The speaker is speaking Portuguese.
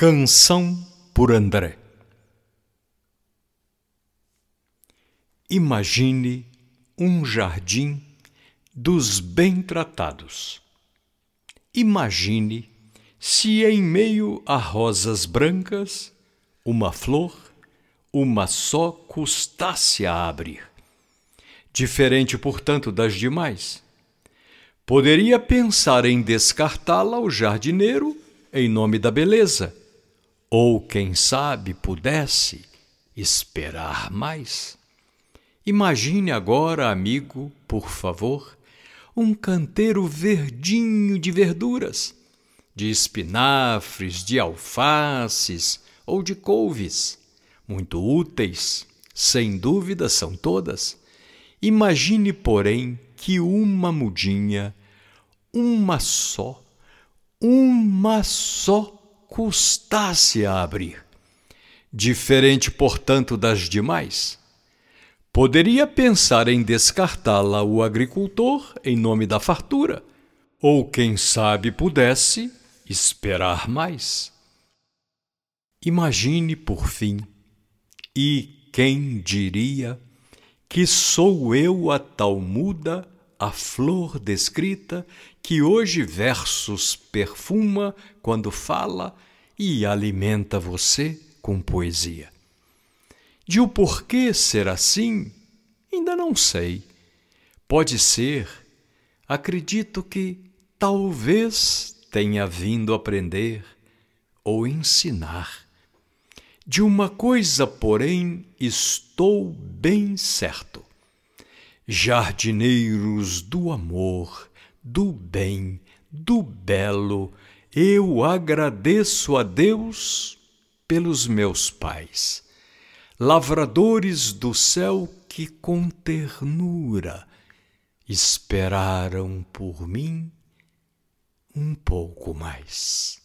Canção por André Imagine um jardim dos bem tratados. Imagine se em meio a rosas brancas uma flor, uma só custasse a abrir. Diferente, portanto, das demais. Poderia pensar em descartá-la o jardineiro em nome da beleza ou, quem sabe, pudesse esperar mais. Imagine agora, amigo, por favor, um canteiro verdinho de verduras, de espinafres, de alfaces ou de couves, muito úteis, sem dúvida são todas. Imagine, porém, que uma mudinha, uma só, uma só custasse a abrir. Diferente, portanto, das demais. Poderia pensar em descartá-la o agricultor em nome da fartura, ou quem sabe pudesse esperar mais. Imagine, por fim, e quem diria que sou eu a tal muda a flor descrita que hoje versos perfuma quando fala e alimenta você com poesia. De o porquê ser assim, ainda não sei. Pode ser, acredito que talvez tenha vindo aprender ou ensinar. De uma coisa, porém, estou bem certo jardineiros do amor, do bem, do belo, eu agradeço a Deus pelos meus pais, lavradores do céu que com ternura esperaram por mim um pouco mais.